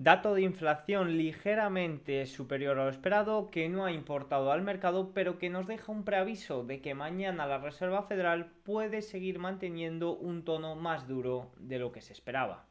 Dato de inflación ligeramente superior a lo esperado que no ha importado al mercado pero que nos deja un preaviso de que mañana la Reserva Federal puede seguir manteniendo un tono más duro de lo que se esperaba.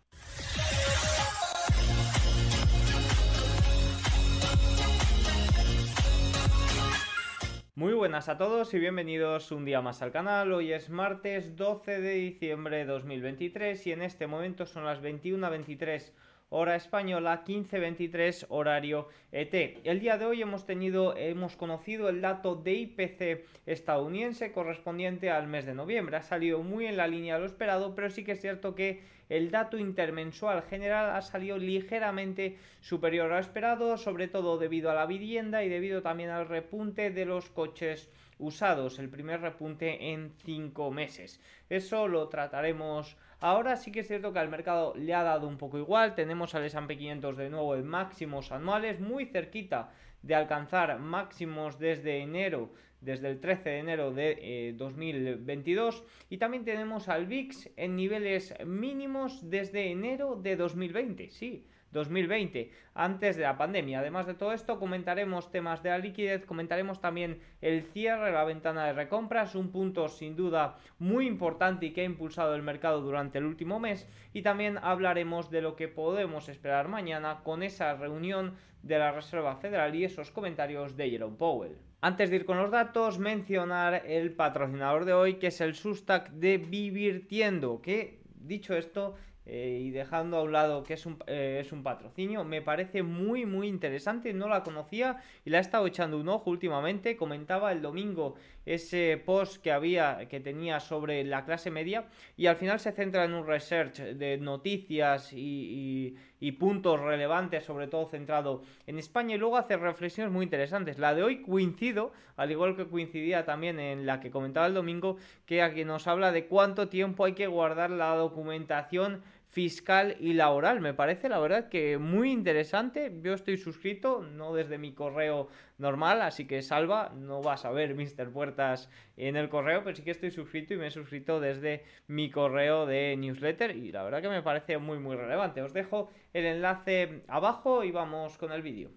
Muy buenas a todos y bienvenidos un día más al canal. Hoy es martes 12 de diciembre de 2023 y en este momento son las 21.23 hora española, 15.23 horario ET. El día de hoy hemos tenido, hemos conocido el dato de IPC estadounidense correspondiente al mes de noviembre. Ha salido muy en la línea de lo esperado, pero sí que es cierto que el dato intermensual general ha salido ligeramente superior a lo esperado, sobre todo debido a la vivienda y debido también al repunte de los coches usados, el primer repunte en 5 meses. Eso lo trataremos ahora. Sí que es cierto que al mercado le ha dado un poco igual. Tenemos al S&P 500 de nuevo en máximos anuales, muy cerquita de alcanzar máximos desde enero, desde el 13 de enero de 2022. Eh, y también tenemos al VIX en niveles mínimos desde enero de 2020. Sí, 2020, antes de la pandemia. Además de todo esto, comentaremos temas de la liquidez, comentaremos también el cierre, la ventana de recompras, un punto sin duda muy importante y que ha impulsado el mercado durante el último mes. Y también hablaremos de lo que podemos esperar mañana con esa reunión de la Reserva Federal y esos comentarios de Jerome Powell. Antes de ir con los datos, mencionar el patrocinador de hoy, que es el Sustack de Vivirtiendo, que dicho esto, eh, y dejando a un lado que es un, eh, es un patrocinio, me parece muy muy interesante, no la conocía y la he estado echando un ojo últimamente, comentaba el domingo ese post que había, que tenía sobre la clase media y al final se centra en un research de noticias y, y puntos relevantes, sobre todo centrado en España y luego hace reflexiones muy interesantes. La de hoy coincido, al igual que coincidía también en la que comentaba el domingo, que aquí nos habla de cuánto tiempo hay que guardar la documentación fiscal y laboral. Me parece la verdad que muy interesante. Yo estoy suscrito, no desde mi correo normal, así que salva, no vas a ver Mr. Puertas en el correo, pero sí que estoy suscrito y me he suscrito desde mi correo de newsletter y la verdad que me parece muy muy relevante. Os dejo el enlace abajo y vamos con el vídeo.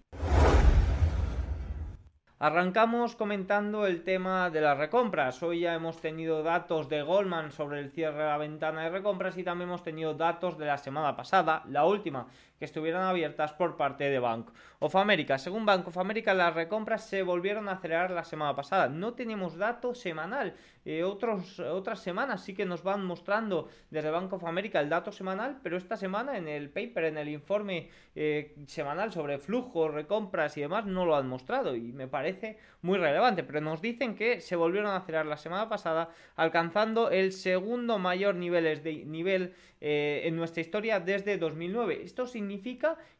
Arrancamos comentando el tema de las recompras. Hoy ya hemos tenido datos de Goldman sobre el cierre de la ventana de recompras y también hemos tenido datos de la semana pasada, la última, que estuvieron abiertas por parte de Bank of America. Según Bank of America, las recompras se volvieron a acelerar la semana pasada. No tenemos dato semanal. Eh, otros, otras semanas sí que nos van mostrando desde Bank of America el dato semanal, pero esta semana en el paper, en el informe eh, semanal sobre flujo, recompras y demás, no lo han mostrado y me parece muy relevante, pero nos dicen que se volvieron a acelerar la semana pasada, alcanzando el segundo mayor nivel, de, nivel eh, en nuestra historia desde 2009. Esto significa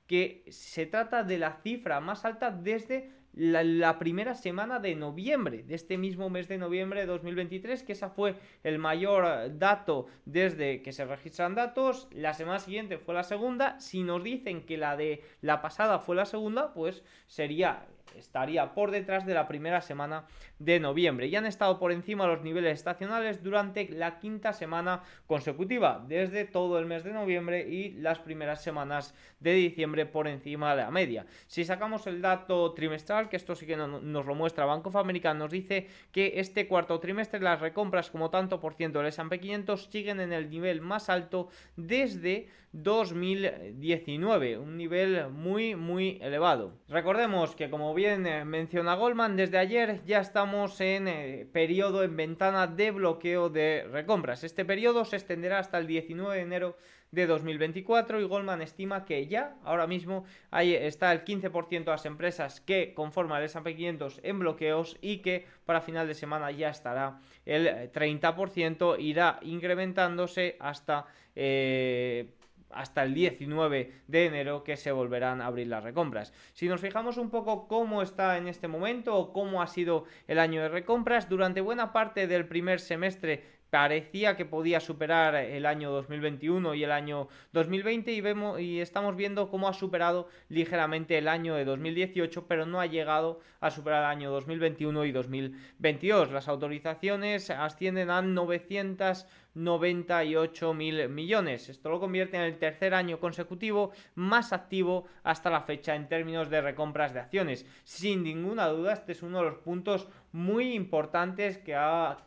que se trata de la cifra más alta desde la, primera semana de noviembre, de este mismo mes de noviembre de 2023, que esa fue el mayor dato desde que se registran datos. La semana siguiente fue la segunda. Si nos dicen que la de la pasada fue la segunda, pues sería estaría por detrás de la primera semana de noviembre y han estado por encima de los niveles estacionales durante la quinta semana consecutiva, desde todo el mes de noviembre y las primeras semanas de diciembre por encima de la media. Si sacamos el dato trimestral, que esto sí que nos lo muestra Banco of America, nos dice que este cuarto trimestre las recompras como tanto por ciento del S&P 500 siguen en el nivel más alto desde 2019, un nivel muy muy elevado. Recordemos que como bien eh, menciona Goldman, desde ayer ya estamos en eh, periodo en ventana de bloqueo de recompras. Este periodo se extenderá hasta el 19 de enero de 2024 y Goldman estima que ya ahora mismo ahí está el 15% de las empresas que conforman el S&P 500 en bloqueos y que para final de semana ya estará el 30%, irá incrementándose hasta eh, hasta el 19 de enero que se volverán a abrir las recompras. Si nos fijamos un poco cómo está en este momento o cómo ha sido el año de recompras, durante buena parte del primer semestre parecía que podía superar el año 2021 y el año 2020 y vemos y estamos viendo cómo ha superado ligeramente el año de 2018 pero no ha llegado a superar el año 2021 y 2022 las autorizaciones ascienden a 900 98 mil millones. Esto lo convierte en el tercer año consecutivo más activo hasta la fecha en términos de recompras de acciones. Sin ninguna duda, este es uno de los puntos muy importantes que ha,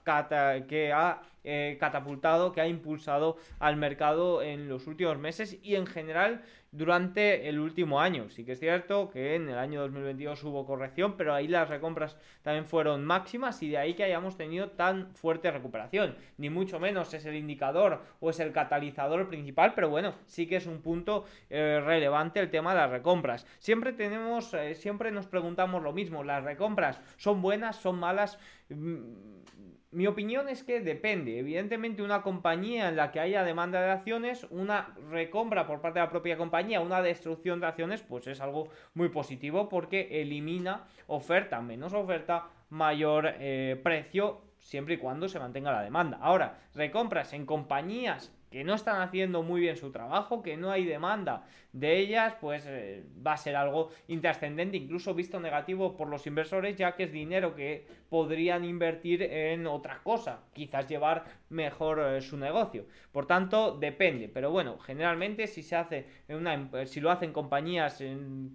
que ha eh, catapultado, que ha impulsado al mercado en los últimos meses y en general durante el último año. Sí que es cierto que en el año 2022 hubo corrección, pero ahí las recompras también fueron máximas y de ahí que hayamos tenido tan fuerte recuperación. Ni mucho menos es el indicador o es el catalizador principal, pero bueno, sí que es un punto eh, relevante el tema de las recompras. Siempre tenemos, eh, siempre nos preguntamos lo mismo, ¿las recompras son buenas, son malas? Mm, mi opinión es que depende. Evidentemente, una compañía en la que haya demanda de acciones, una recompra por parte de la propia compañía, una destrucción de acciones, pues es algo muy positivo porque elimina oferta, menos oferta, mayor eh, precio, siempre y cuando se mantenga la demanda. Ahora, recompras en compañías que no están haciendo muy bien su trabajo, que no hay demanda de ellas, pues eh, va a ser algo intrascendente, incluso visto negativo por los inversores, ya que es dinero que podrían invertir en otra cosa, quizás llevar mejor eh, su negocio. Por tanto, depende, pero bueno, generalmente si se hace en una, em, si lo hacen compañías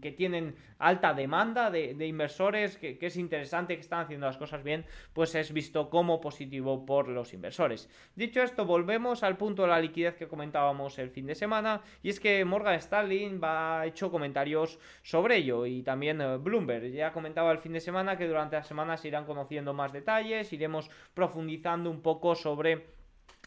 que tienen alta demanda de, inversores, que, que, es interesante que están haciendo las cosas bien, pues es visto como positivo por los inversores. Dicho esto, volvemos al punto de la liquidez que comentábamos el fin de semana, y es que Morgan Stanley ha hecho comentarios sobre ello y también eh, Bloomberg. Ya comentaba el fin de semana que durante la semana se irán conociendo más detalles, iremos profundizando un poco sobre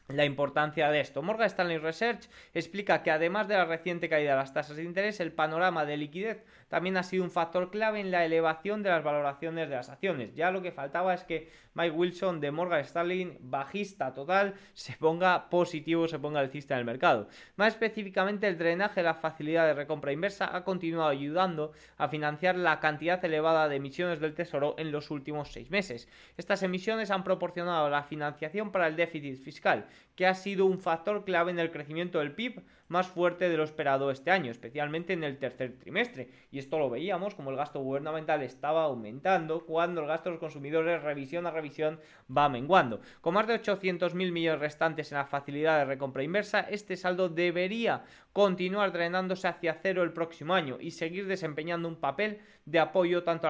la importancia de esto. Morgan Stanley Research explica que además de la reciente caída de las tasas de interés, el panorama de liquidez también ha sido un factor clave en la elevación de las valoraciones de las acciones. Ya lo que faltaba es que Mike Wilson de Morgan Stanley, bajista total, se ponga positivo, se ponga alcista en el mercado. Más específicamente, el drenaje de la facilidad de recompra inversa ha continuado ayudando a financiar la cantidad elevada de emisiones del Tesoro en los últimos seis meses. Estas emisiones han proporcionado la financiación para el déficit fiscal, que ha sido un factor clave en el crecimiento del PIB más fuerte de lo esperado este año, especialmente en el tercer trimestre. Y esto lo veíamos como el gasto gubernamental estaba aumentando cuando el gasto de los consumidores revisión a revisión va menguando. Con más de 800.000 millones restantes en la facilidad de recompra inversa, este saldo debería continuar drenándose hacia cero el próximo año y seguir desempeñando un papel de apoyo tanto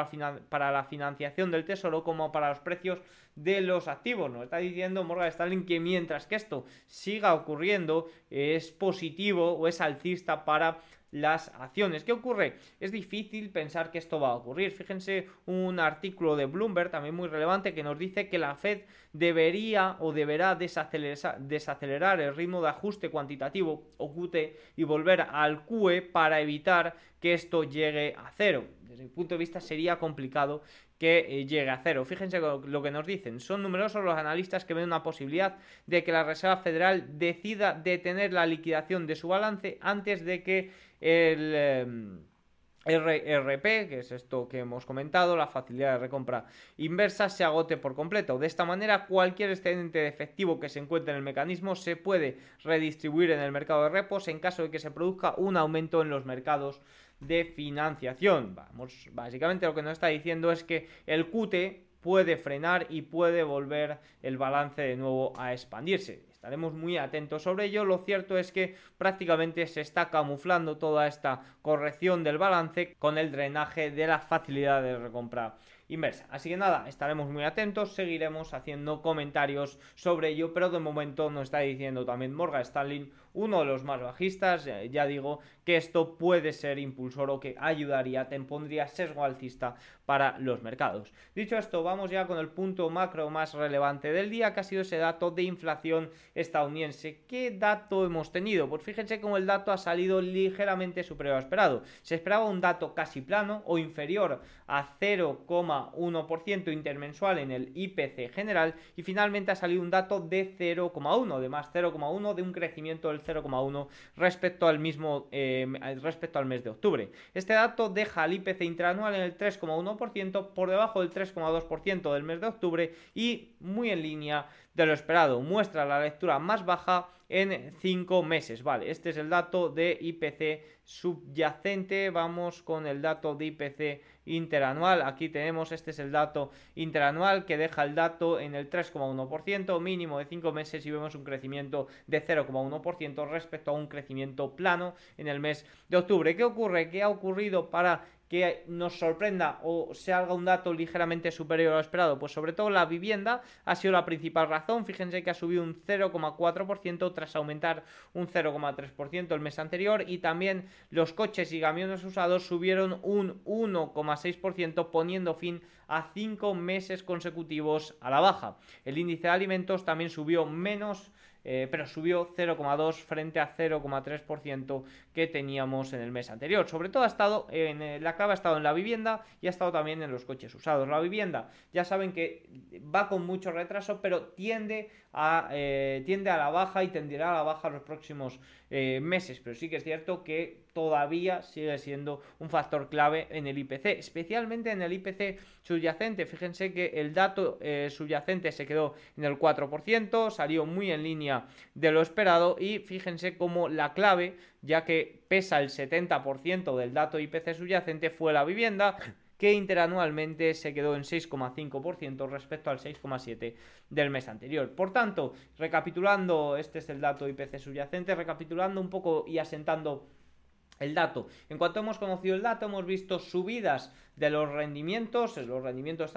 para la financiación del tesoro como para los precios de los activos. Nos está diciendo Morgan Stanley que mientras que esto siga ocurriendo es positivo o es alcista para las acciones. ¿Qué ocurre? Es difícil pensar que esto va a ocurrir. Fíjense un artículo de Bloomberg también muy relevante que nos dice que la Fed debería o deberá desacelerar, el ritmo de ajuste cuantitativo o QT y volver al QE para evitar que esto llegue a cero. Desde mi punto de vista sería complicado que eh, llegue a cero. Fíjense lo que nos dicen. Son numerosos los analistas que ven una posibilidad de que la Reserva Federal decida detener la liquidación de su balance antes de que el... Em, RRP, que es esto que hemos comentado, la facilidad de recompra inversa, se agote por completo. De esta manera, cualquier excedente de efectivo que se encuentre en el mecanismo se puede redistribuir en el mercado de repos en caso de que se produzca un aumento en los mercados de financiación. Vamos, básicamente lo que nos está diciendo es que el QT puede frenar y puede volver el balance de nuevo a expandirse. Estaremos muy atentos sobre ello. Lo cierto es que prácticamente se está camuflando toda esta corrección del balance con el drenaje de la facilidad de recompra inversa. Así que nada, estaremos muy atentos, seguiremos haciendo comentarios sobre ello, pero de momento nos está diciendo también Morgan Stanley, uno de los más bajistas, ya digo que esto puede ser impulsor o que ayudaría, te pondría sesgo alcista para los mercados. Dicho esto, vamos ya con el punto macro más relevante del día, que ha sido ese dato de inflación estadounidense. ¿Qué dato hemos tenido? Pues fíjense cómo el dato ha salido ligeramente superior a esperado. Se esperaba un dato casi plano o inferior a 0,1% intermensual en el IPC general y finalmente ha salido un dato de 0,1, de más 0,1 de un crecimiento del 0,1 respecto al mismo eh, respecto al mes de octubre. Este dato deja al IPC interanual en el 3,1% por debajo del 3,2% del mes de octubre y muy en línea de lo esperado. Muestra la lectura más baja en 5 meses. Vale, este es el dato de IPC subyacente. Vamos con el dato de IPC interanual. Aquí tenemos, este es el dato interanual que deja el dato en el 3,1%, mínimo de 5 meses y vemos un crecimiento de 0,1% respecto a un crecimiento plano en el mes de octubre. ¿Qué ocurre? ¿Qué ha ocurrido para que nos sorprenda o se haga un dato ligeramente superior a lo esperado? Pues sobre todo la vivienda ha sido la principal razón. Fíjense que ha subido un 0,4% tras aumentar un 0,3% el mes anterior y también los coches y camiones usados subieron un 1,6% poniendo fin a 5 meses consecutivos a la baja. El índice de alimentos también subió menos eh, pero subió 0,2 frente a 0,3% que teníamos en el mes anterior. Sobre todo ha estado en eh, la clave ha estado en la vivienda y ha estado también en los coches usados. La vivienda, ya saben que va con mucho retraso, pero tiende a, eh, tiende a la baja y tendirá a la baja los próximos meses. Pero sí que es cierto que todavía sigue siendo un factor clave en el IPC, especialmente en el IPC subyacente. Fíjense que el dato subyacente se quedó en el 4%, salió muy en línea de lo esperado y fíjense cómo la clave, ya que pesa el 70% del dato IPC subyacente, fue la vivienda que interanualmente se quedó en 6,5% respecto al 6,7% del mes anterior. Por tanto, recapitulando, este es el dato IPC subyacente, recapitulando un poco y asentando el dato. En cuanto hemos conocido el dato, hemos visto subidas de los rendimientos. Los rendimientos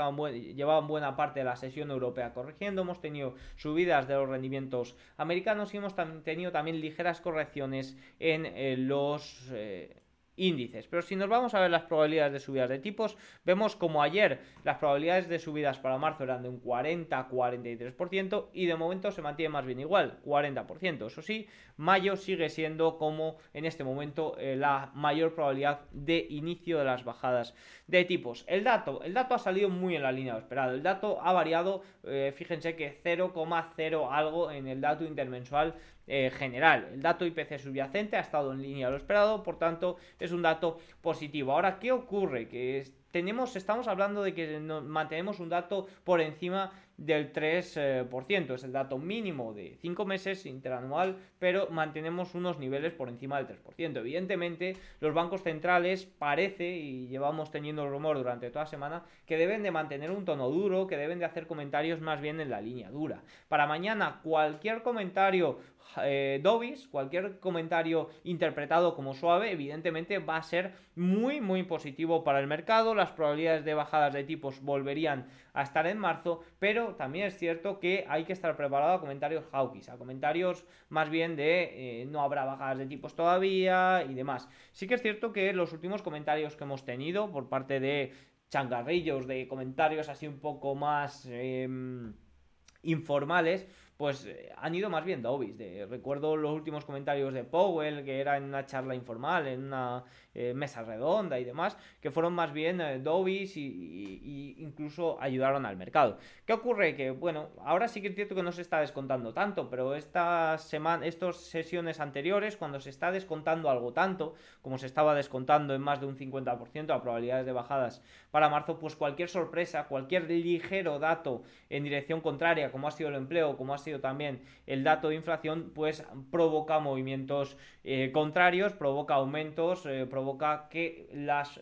llevaban buena parte de la sesión europea corrigiendo. Hemos tenido subidas de los rendimientos americanos y hemos tenido también ligeras correcciones en eh, los. Eh, índices. Pero si nos vamos a ver las probabilidades de subidas de tipos, vemos como ayer las probabilidades de subidas para marzo eran de un 40-43% y de momento se mantiene más bien igual, 40%. Eso sí, mayo sigue siendo como en este momento eh, la mayor probabilidad de inicio de las bajadas de tipos. El dato, el dato ha salido muy en la línea de esperado. El dato ha variado, eh, fíjense que 0,0 algo en el dato intermensual eh, general. El dato IPC subyacente ha estado en línea de lo esperado, por tanto es un dato positivo. Ahora, ¿qué ocurre? Que tenemos, estamos hablando de que mantenemos un dato por encima del 3%. Es el dato mínimo de 5 meses interanual, pero mantenemos unos niveles por encima del 3%. Evidentemente, los bancos centrales parece, y llevamos teniendo el rumor durante toda la semana, que deben de mantener un tono duro, que deben de hacer comentarios más bien en la línea dura. Para mañana, cualquier comentario eh, cualquier comentario interpretado como suave, evidentemente va a ser muy, muy positivo para el mercado. Las probabilidades de bajadas de tipos volverían a estar en marzo, pero también es cierto que hay que estar preparado a comentarios hawkish, a comentarios más bien de eh, no habrá bajadas de tipos todavía y demás. Sí que es cierto que los últimos comentarios que hemos tenido por parte de changarrillos, de comentarios así un poco más em, informales, pues eh, han ido más bien Dobis. De, recuerdo los últimos comentarios de Powell, que era en una charla informal, en una eh, mesa redonda y demás, que fueron más bien eh, Dobis y, incluso ayudaron al mercado. ¿Qué ocurre? Que, bueno, ahora sí que es cierto que no se está descontando tanto, pero estas semana, estas sesiones anteriores, cuando se está descontando algo tanto, como se estaba descontando en más de un 50% a probabilidades de bajadas para marzo, pues cualquier sorpresa, cualquier ligero dato en dirección contraria, como ha sido el empleo, como ha sido también el dato de inflación, pues provoca movimientos eh, contrarios, provoca aumentos, eh, provoca que las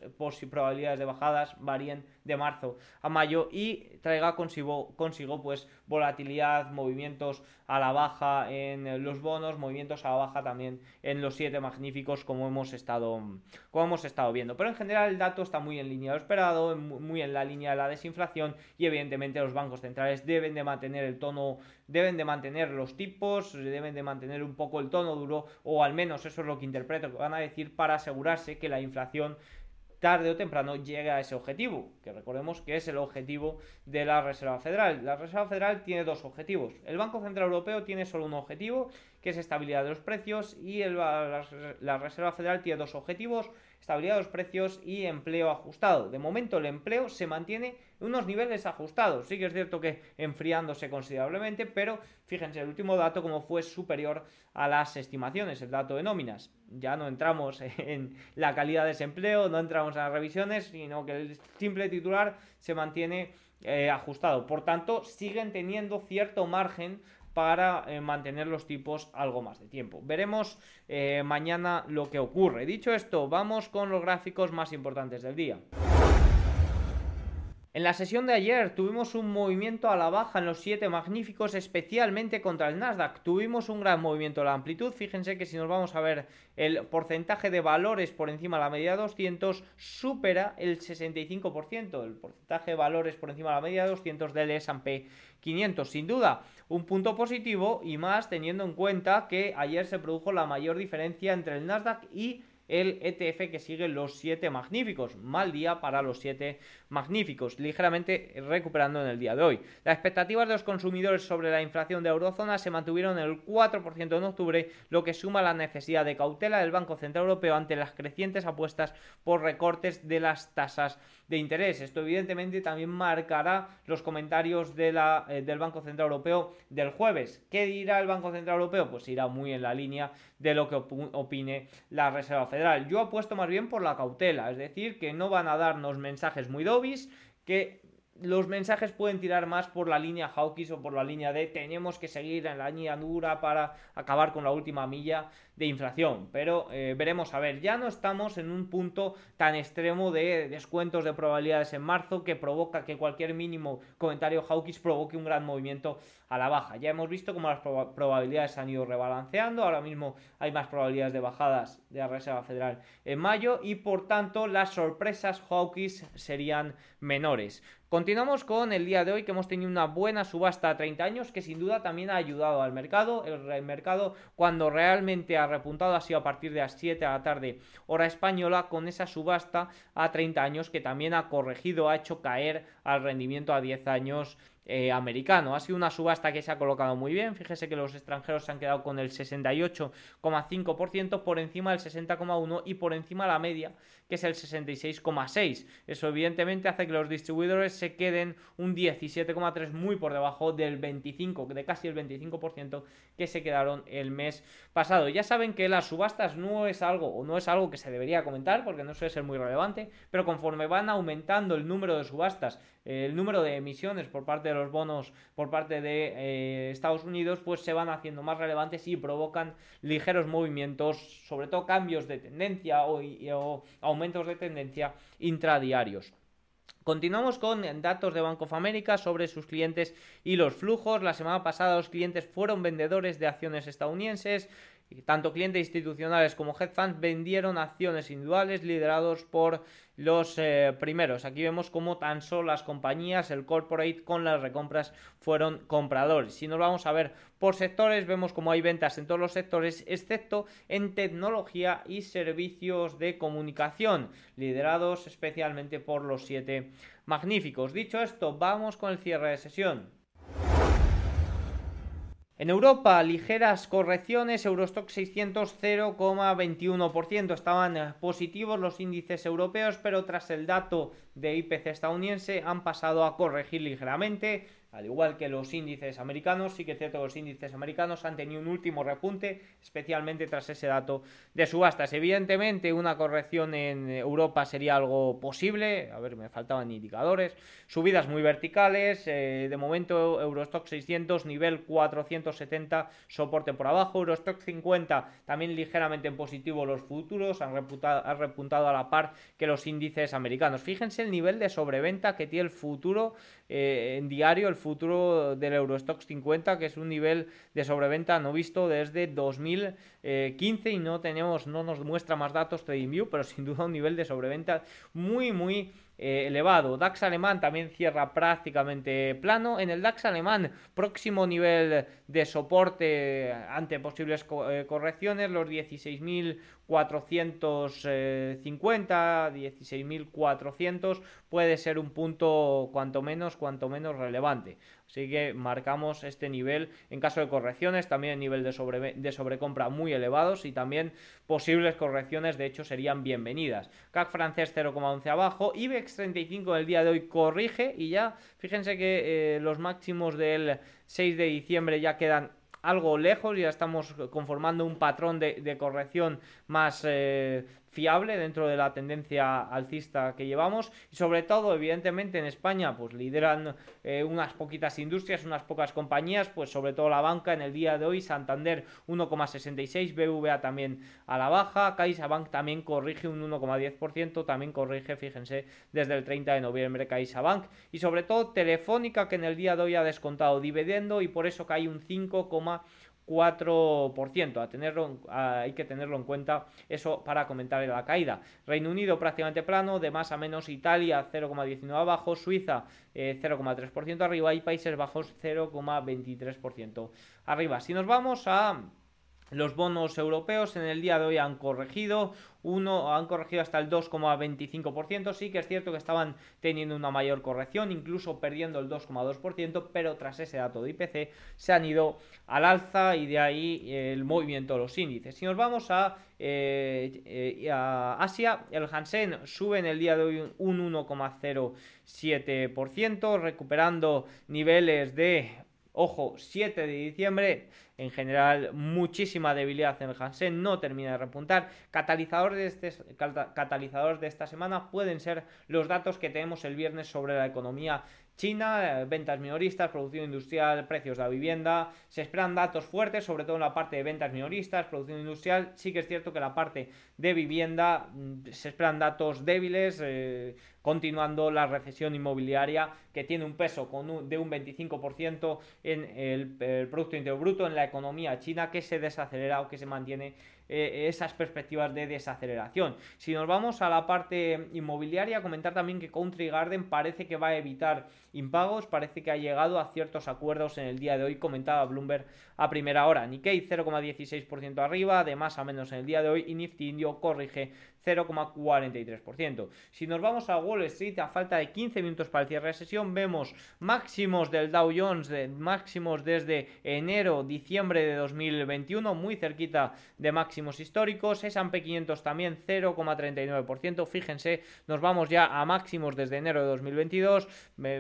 probabilidades de bajadas varíen de marzo a mayo y traiga consigo, pues volatilidad, movimientos a la baja en los bonos, movimientos a la baja también en los siete magníficos como hemos estado, como hemos estado viendo. Pero en general el dato está muy en línea de lo esperado, muy en la línea de la desinflación y evidentemente los bancos centrales deben de mantener el tono, deben de mantener los tipos, deben de mantener un poco el tono duro o al menos eso es lo que interpreto que van a decir para asegurarse que la inflación tarde o temprano llega a ese objetivo, que recordemos que es el objetivo de la Reserva Federal. La Reserva Federal tiene dos objetivos. El Banco Central Europeo tiene solo un objetivo, que es estabilidad de los precios, y la Reserva Federal tiene dos objetivos, estabilidad de los precios y empleo ajustado. De momento el empleo se mantiene en unos niveles ajustados. Sí que es cierto que enfriándose considerablemente, pero fíjense, el último dato como fue superior a las estimaciones, el dato de nóminas. Ya no entramos en la calidad de ese empleo, no entramos en las revisiones, sino que el simple titular se mantiene eh, ajustado. Por tanto, siguen teniendo cierto margen para eh, mantener los tipos algo más de tiempo. Veremos eh, mañana lo que ocurre. Dicho esto, vamos con los gráficos más importantes del día. En la sesión de ayer tuvimos un movimiento a la baja en los 7 magníficos, especialmente contra el Nasdaq. Tuvimos un gran movimiento de la amplitud. Fíjense que si nos vamos a ver el porcentaje de valores por encima de la media de 200, supera el 65%. El porcentaje de valores por encima de la media de 200 del S&P 500. Sin duda, un punto positivo y más teniendo en cuenta que ayer se produjo la mayor diferencia entre el Nasdaq y el ETF que sigue los 7 magníficos. Mal día para los 7 magníficos, ligeramente recuperando en el día de hoy. Las expectativas de los consumidores sobre la inflación de eurozona se mantuvieron en el 4% en octubre, lo que suma la necesidad de cautela del Banco Central Europeo ante las crecientes apuestas por recortes de las tasas de interés. Esto evidentemente también marcará los comentarios de la, eh, del Banco Central Europeo del jueves. ¿Qué dirá el Banco Central Europeo? Pues irá muy en la línea de lo que opine la Reserva Federal. Yo apuesto más bien por la cautela, es decir, que no van a darnos mensajes muy que los mensajes pueden tirar más por la línea Hawkins o por la línea de tenemos que seguir en la línea dura para acabar con la última milla de inflación. Pero eh, veremos, a ver, ya no estamos en un punto tan extremo de descuentos de probabilidades en marzo que provoca que cualquier mínimo comentario Hawkins provoque un gran movimiento a la baja. Ya hemos visto cómo las probabilidades han ido rebalanceando, ahora mismo hay más probabilidades de bajadas de la Reserva Federal en mayo y por tanto las sorpresas Hawkins serían menores. Continuamos con el día de hoy que hemos tenido una buena subasta a 30 años que sin duda también ha ayudado al mercado. El, mercado cuando realmente ha repuntado ha sido a partir de las 7 de la tarde hora española con esa subasta a 30 años que también ha corregido, ha hecho caer al rendimiento a 10 años eh, americano. Ha sido una subasta que se ha colocado muy bien. Fíjese que los extranjeros se han quedado con el 68,5% por encima del 60,1% y por encima de la media, que es el 66,6%. Eso evidentemente hace que los distribuidores se queden un 17,3% muy por debajo del 25%, de casi el 25% que se quedaron el mes pasado. Ya saben que las subastas no es algo o no es algo que se debería comentar porque no suele ser muy relevante, pero conforme van aumentando el número de subastas, el número de emisiones por parte de los bonos por parte de eh, Estados Unidos, pues se van haciendo más relevantes y provocan ligeros movimientos, sobre todo cambios de tendencia o, aumentos de tendencia intradiarios. Continuamos con datos de Bank of America sobre sus clientes y los flujos. La semana pasada los clientes fueron vendedores de acciones estadounidenses. Tanto clientes institucionales como hedge funds vendieron acciones individuales liderados por los eh, primeros. Aquí vemos cómo tan solo las compañías, el corporate con las recompras fueron compradores. Si nos vamos a ver por sectores, vemos como hay ventas en todos los sectores, excepto en tecnología y servicios de comunicación, liderados especialmente por los siete magníficos. Dicho esto, vamos con el cierre de sesión. En Europa, ligeras correcciones, Eurostock 600 0,21%. Estaban eh, positivos los índices europeos, pero tras el dato de IPC estadounidense han pasado a corregir ligeramente al igual que los índices americanos, sí que es cierto que los índices americanos han tenido un último repunte, especialmente tras ese dato de subastas. Evidentemente, una corrección en Europa sería algo posible, a ver, me faltaban indicadores, subidas muy verticales, eh, de momento Eurostock 600, nivel 470, soporte por abajo, Eurostock 50 también ligeramente en positivo los futuros, han, han repuntado a la par que los índices americanos. Fíjense el nivel de sobreventa que tiene el futuro eh, en diario, el futuro del Eurostox 50, que es un nivel de sobreventa no visto desde 2015 y no tenemos, no nos muestra más datos TradingView, pero sin duda un nivel de sobreventa muy, muy eh, elevado. DAX alemán también cierra prácticamente plano. En el DAX alemán, próximo nivel de soporte ante posibles eh, correcciones, los 16.450, 16.400 puede ser un punto cuanto menos, cuanto menos relevante. Así que marcamos este nivel en caso de correcciones, también nivel de, sobre, de sobrecompra muy elevados y también posibles correcciones, de hecho, serían bienvenidas. CAC francés 0,11 abajo, IBEX 35 del día de hoy corrige y ya, fíjense que eh, los máximos del 6 de diciembre ya quedan algo lejos, ya estamos conformando un patrón de, corrección más eh, fiable dentro de la tendencia alcista que llevamos y sobre todo evidentemente en España pues lideran eh, unas poquitas industrias, unas pocas compañías, pues sobre todo la banca en el día de hoy, Santander 1,66, BVA también a la baja, CaixaBank también corrige un 1,10%, también corrige, fíjense, desde el 30 de noviembre CaixaBank y sobre todo Telefónica que en el día de hoy ha descontado dividendo y por eso cae un 5,1%. 4%. A tenerlo, hay que tenerlo en cuenta eso para comentar la caída. Reino Unido prácticamente plano, de más a menos Italia 0,19 abajo, Suiza 0,3% eh, arriba y Países Bajos 0,23% arriba. Si nos vamos a los bonos europeos en el día de hoy han corregido, uno han corregido hasta el 2,25%, sí que es cierto que estaban teniendo una mayor corrección, incluso perdiendo el 2,2%, pero tras ese dato de IPC se han ido al alza y de ahí el movimiento de los índices. Si nos vamos a, eh, eh, a Asia, el Hansen sube en el día de hoy un 1,07%, recuperando niveles de, ojo, 7 de diciembre en general muchísima debilidad en el Hansen, no termina de repuntar. Catalizadores de, este, catalizadores de esta semana pueden ser los datos que tenemos el viernes sobre la economía China, eh, ventas minoristas, producción industrial, precios de la vivienda. Se esperan datos fuertes, sobre todo en la parte de ventas minoristas, producción industrial. Sí que es cierto que la parte de vivienda mm, se esperan datos débiles, eh, continuando la recesión inmobiliaria que tiene un peso con de un 25% en el, el Producto Interior Bruto en la economía china que se desacelera o que se mantiene eh, esas perspectivas de desaceleración. Si nos vamos a la parte inmobiliaria, comentar también que Country Garden parece que va a evitar impagos, parece que ha llegado a ciertos acuerdos en el día de hoy, comentaba Bloomberg a primera hora. Nikkei 0,16% arriba, de más a menos en el día de hoy, y Nifty Indio corrige 0,43%. Si nos vamos a Wall Street, a falta de 15 minutos para el cierre de sesión, vemos máximos del Dow Jones, de máximos desde enero, diciembre de 2021, muy cerquita de máximos históricos. S&P 500 también 0,39%. Fíjense, nos vamos ya a máximos desde enero de 2022,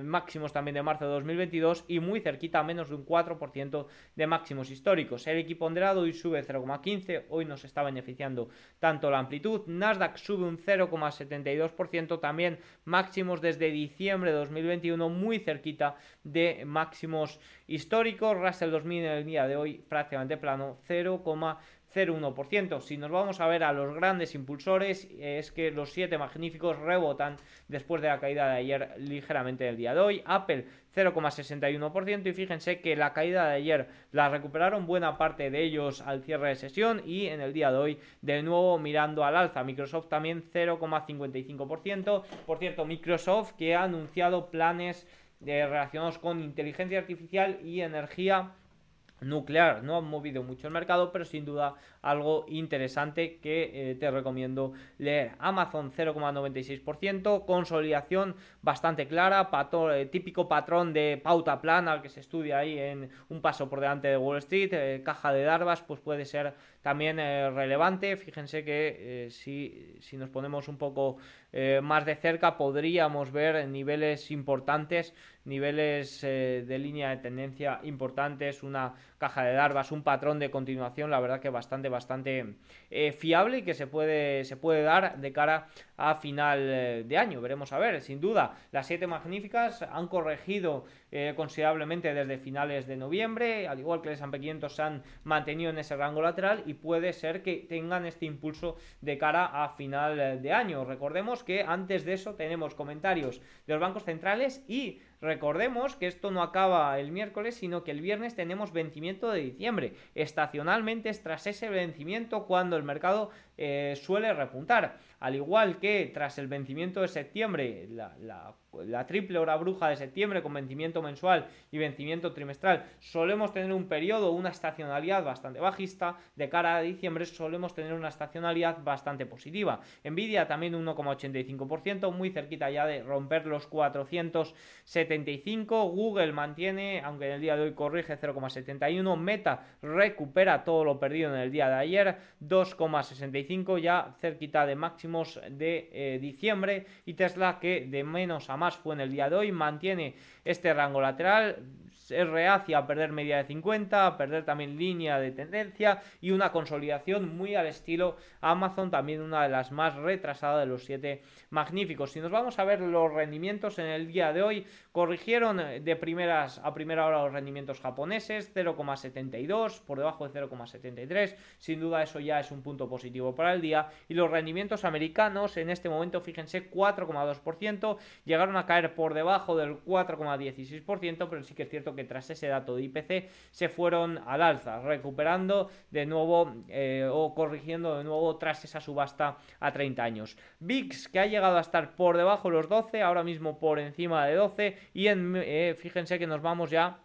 máximos también de marzo de 2022 y muy cerquita menos de un 4% de máximos históricos. El equiponderado hoy sube 0,15, hoy nos está beneficiando tanto la amplitud, Nasdaq sube un 0,72%, también máximos desde diciembre de 2021, muy cerquita de máximos históricos. Russell 2000 en el día de hoy prácticamente plano, 0,72%. 0,1%. Si nos vamos a ver a los grandes impulsores, es que los 7 magníficos rebotan después de la caída de ayer ligeramente el día de hoy. Apple 0,61% y fíjense que la caída de ayer la recuperaron buena parte de ellos al cierre de sesión y en el día de hoy de nuevo mirando al alza. Microsoft también 0,55%. Por cierto, Microsoft que ha anunciado planes eh, relacionados con inteligencia artificial y energía nuclear. No ha movido mucho el mercado, pero sin duda algo interesante que eh, te recomiendo leer. Amazon 0,96%, consolidación bastante clara, eh, típico patrón de pauta plana que se estudia ahí en un paso por delante de Wall Street, eh, caja de Darvas, pues puede ser también relevante. Fíjense que si, si, nos ponemos un poco más de cerca podríamos ver niveles importantes, niveles de línea de tendencia importantes, una caja de Darvas, un patrón de continuación, la verdad que bastante bastante eh, fiable y que se puede, se puede dar de cara a final eh, de año. Veremos a ver, sin duda, las siete magníficas han corregido eh, considerablemente desde finales de noviembre, al igual que el S&P 500 se han mantenido en ese rango lateral y puede ser que tengan este impulso de cara a final de año. Recordemos que antes de eso tenemos comentarios de los bancos centrales y Recordemos que esto no acaba el miércoles, sino que el viernes tenemos vencimiento de diciembre. Estacionalmente es tras ese vencimiento cuando el mercado eh, suele repuntar. Al igual que tras el vencimiento de septiembre, la, triple hora bruja de septiembre con vencimiento mensual y vencimiento trimestral, solemos tener un periodo, una estacionalidad bastante bajista. De cara a diciembre solemos tener una estacionalidad bastante positiva. Nvidia también un 1,85%, muy cerquita ya de romper los 470 0,75. Google mantiene, aunque en el día de hoy corrige 0,71. Meta recupera todo lo perdido en el día de ayer, 2,65 ya cerquita de de eh, diciembre. Y Tesla, que de menos a más fue en el día de hoy, mantiene este rango lateral es reacia a perder media de 50, a perder también línea de tendencia y una consolidación muy al estilo Amazon, también una de las más retrasadas de los siete magníficos. Si nos vamos a ver los rendimientos en el día de hoy, corrigieron de primeras a primera hora los rendimientos japoneses, 0,72 por debajo de 0,73, sin duda eso ya es un punto positivo para el día. Y los rendimientos americanos en este momento, fíjense, 4,2%, llegaron a caer por debajo del 4,16%, pero sí que es cierto que tras ese dato de IPC se fueron al alza, recuperando de nuevo eh, o corrigiendo de nuevo tras esa subasta a 30 años. VIX que ha llegado a estar por debajo de los 12, ahora mismo por encima de 12 y eh, fíjense que nos vamos ya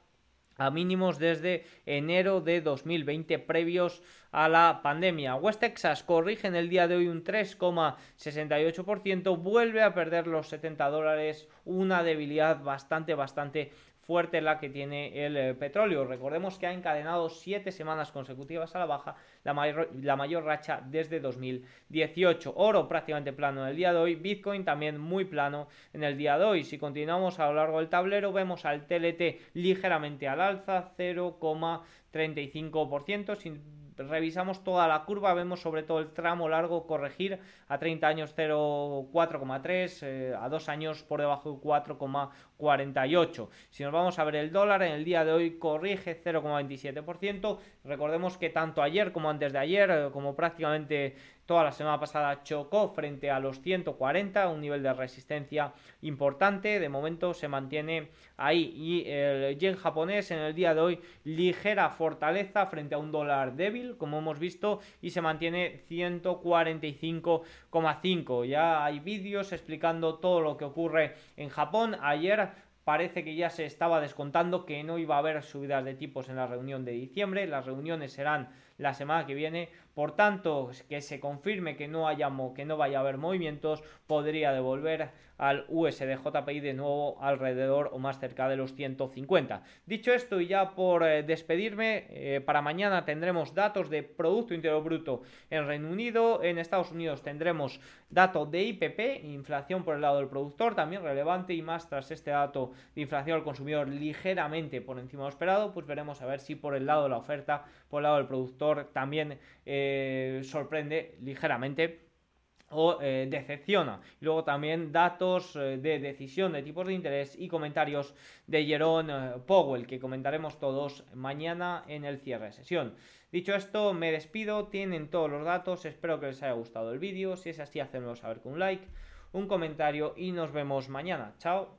a mínimos desde enero de 2020 previos a la pandemia. West Texas corrige en el día de hoy un 3,68%, vuelve a perder los 70 dólares, una debilidad bastante, bastante fuerte la que tiene el eh, petróleo. Recordemos que ha encadenado siete semanas consecutivas a la baja, la mayor, la mayor racha desde 2018. Oro prácticamente plano en el día de hoy, Bitcoin también muy plano en el día de hoy. Si continuamos a lo largo del tablero, vemos al TLT ligeramente al alza, 0,35%, sin revisamos toda la curva, vemos sobre todo el tramo largo corregir a 30 años 0,4,3, eh, a 2 años por debajo de 4,48. Si nos vamos a ver el dólar, en el día de hoy corrige 0,27%. Recordemos que tanto ayer como antes de ayer, eh, como prácticamente Toda la semana pasada chocó frente a los 140, un nivel de resistencia importante. De momento se mantiene ahí. Y el yen japonés en el día de hoy ligera fortaleza frente a un dólar débil, como hemos visto, y se mantiene 145,5. Ya hay vídeos explicando todo lo que ocurre en Japón. Ayer parece que ya se estaba descontando que no iba a haber subidas de tipos en la reunión de diciembre. Las reuniones serán la semana que viene. Por tanto, que se confirme que no, haya, que no vaya a haber movimientos, podría devolver al USDJPI de nuevo alrededor o más cerca de los 150. Dicho esto, y ya por eh, despedirme, eh, para mañana tendremos datos de Producto Interior Bruto en Reino Unido, en Estados Unidos tendremos dato de IPP, inflación por el lado del productor, también relevante y más tras este dato de inflación al consumidor ligeramente por encima de lo esperado, pues veremos a ver si por el lado de la oferta, por el lado del productor, también eh, sorprende ligeramente o eh, decepciona. Luego también datos eh, de decisión de tipos de interés y comentarios de Jerome Powell que comentaremos todos mañana en el cierre de sesión. Dicho esto, me despido, tienen todos los datos, espero que les haya gustado el vídeo, si es así, hacedmelo saber con un like, un comentario y nos vemos mañana. Chao.